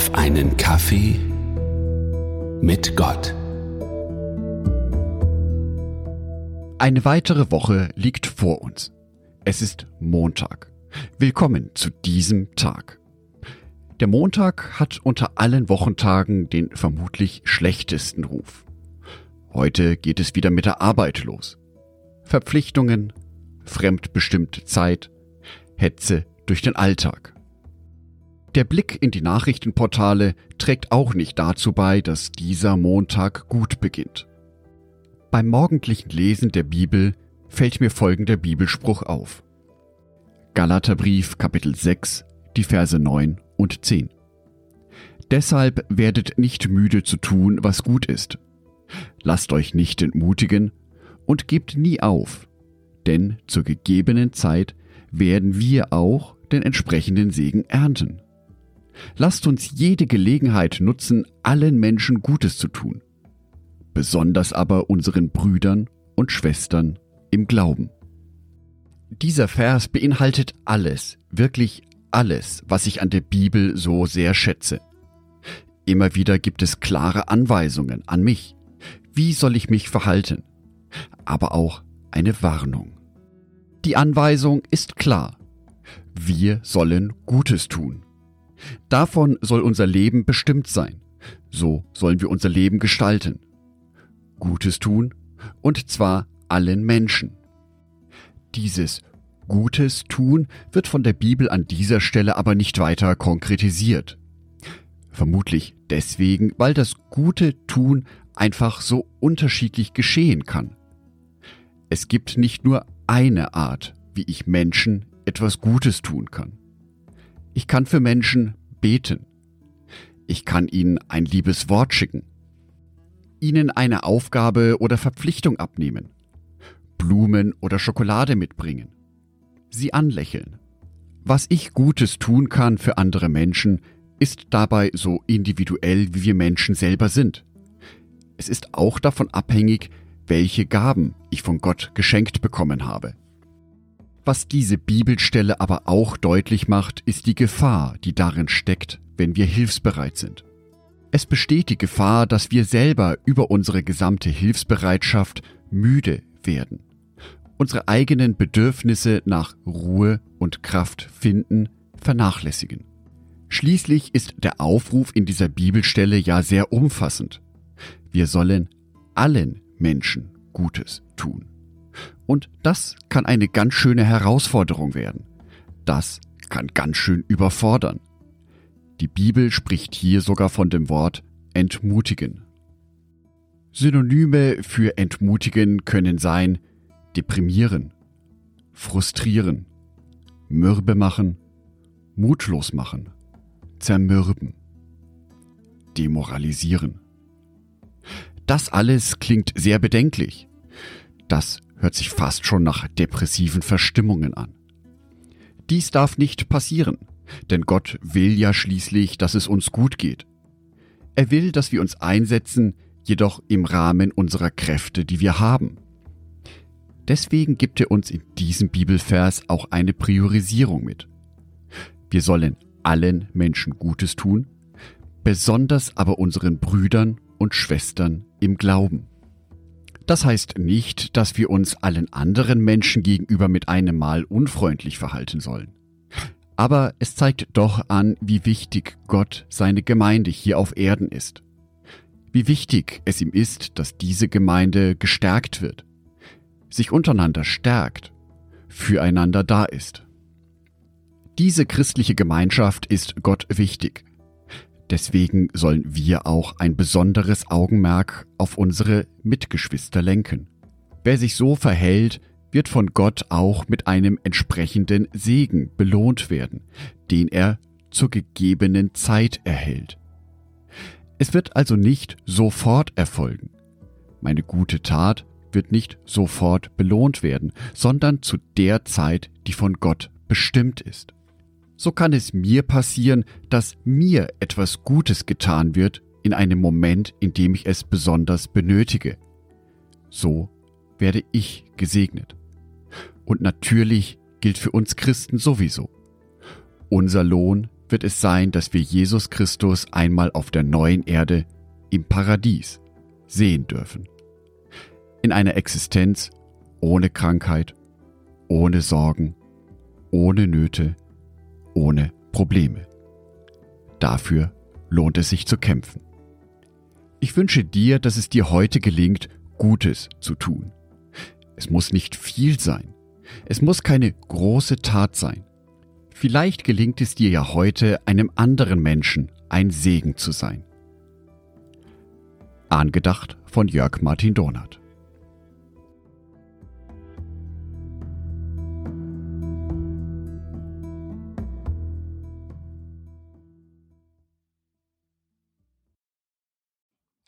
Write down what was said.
auf einen Kaffee mit Gott. Eine weitere Woche liegt vor uns. Es ist Montag. Willkommen zu diesem Tag. Der Montag hat unter allen Wochentagen den vermutlich schlechtesten Ruf. Heute geht es wieder mit der Arbeit los. Verpflichtungen, fremdbestimmte Zeit, Hetze durch den Alltag. Der Blick in die Nachrichtenportale trägt auch nicht dazu bei, dass dieser Montag gut beginnt. Beim morgendlichen Lesen der Bibel fällt mir folgender Bibelspruch auf. Galaterbrief Kapitel 6, die Verse 9 und 10. Deshalb werdet nicht müde zu tun, was gut ist. Lasst euch nicht entmutigen und gebt nie auf, denn zur gegebenen Zeit werden wir auch den entsprechenden Segen ernten. Lasst uns jede Gelegenheit nutzen, allen Menschen Gutes zu tun, besonders aber unseren Brüdern und Schwestern im Glauben. Dieser Vers beinhaltet alles, wirklich alles, was ich an der Bibel so sehr schätze. Immer wieder gibt es klare Anweisungen an mich. Wie soll ich mich verhalten? Aber auch eine Warnung. Die Anweisung ist klar. Wir sollen Gutes tun. Davon soll unser Leben bestimmt sein. So sollen wir unser Leben gestalten. Gutes tun, und zwar allen Menschen. Dieses Gutes tun wird von der Bibel an dieser Stelle aber nicht weiter konkretisiert. Vermutlich deswegen, weil das gute Tun einfach so unterschiedlich geschehen kann. Es gibt nicht nur eine Art, wie ich Menschen etwas Gutes tun kann. Ich kann für Menschen beten. Ich kann ihnen ein liebes Wort schicken. Ihnen eine Aufgabe oder Verpflichtung abnehmen. Blumen oder Schokolade mitbringen. Sie anlächeln. Was ich Gutes tun kann für andere Menschen, ist dabei so individuell, wie wir Menschen selber sind. Es ist auch davon abhängig, welche Gaben ich von Gott geschenkt bekommen habe. Was diese Bibelstelle aber auch deutlich macht, ist die Gefahr, die darin steckt, wenn wir hilfsbereit sind. Es besteht die Gefahr, dass wir selber über unsere gesamte Hilfsbereitschaft müde werden, unsere eigenen Bedürfnisse nach Ruhe und Kraft finden, vernachlässigen. Schließlich ist der Aufruf in dieser Bibelstelle ja sehr umfassend. Wir sollen allen Menschen Gutes tun. Und das kann eine ganz schöne Herausforderung werden. Das kann ganz schön überfordern. Die Bibel spricht hier sogar von dem Wort entmutigen. Synonyme für entmutigen können sein deprimieren, frustrieren, mürbe machen, mutlos machen, zermürben, demoralisieren. Das alles klingt sehr bedenklich. Das hört sich fast schon nach depressiven Verstimmungen an. Dies darf nicht passieren, denn Gott will ja schließlich, dass es uns gut geht. Er will, dass wir uns einsetzen, jedoch im Rahmen unserer Kräfte, die wir haben. Deswegen gibt er uns in diesem Bibelvers auch eine Priorisierung mit. Wir sollen allen Menschen Gutes tun, besonders aber unseren Brüdern und Schwestern im Glauben. Das heißt nicht, dass wir uns allen anderen Menschen gegenüber mit einem Mal unfreundlich verhalten sollen. Aber es zeigt doch an, wie wichtig Gott seine Gemeinde hier auf Erden ist. Wie wichtig es ihm ist, dass diese Gemeinde gestärkt wird, sich untereinander stärkt, füreinander da ist. Diese christliche Gemeinschaft ist Gott wichtig. Deswegen sollen wir auch ein besonderes Augenmerk auf unsere Mitgeschwister lenken. Wer sich so verhält, wird von Gott auch mit einem entsprechenden Segen belohnt werden, den er zur gegebenen Zeit erhält. Es wird also nicht sofort erfolgen. Meine gute Tat wird nicht sofort belohnt werden, sondern zu der Zeit, die von Gott bestimmt ist so kann es mir passieren, dass mir etwas Gutes getan wird in einem Moment, in dem ich es besonders benötige. So werde ich gesegnet. Und natürlich gilt für uns Christen sowieso. Unser Lohn wird es sein, dass wir Jesus Christus einmal auf der neuen Erde im Paradies sehen dürfen. In einer Existenz ohne Krankheit, ohne Sorgen, ohne Nöte, ohne Probleme. Dafür lohnt es sich zu kämpfen. Ich wünsche dir, dass es dir heute gelingt, Gutes zu tun. Es muss nicht viel sein. Es muss keine große Tat sein. Vielleicht gelingt es dir ja heute, einem anderen Menschen ein Segen zu sein. Angedacht von Jörg Martin Donat.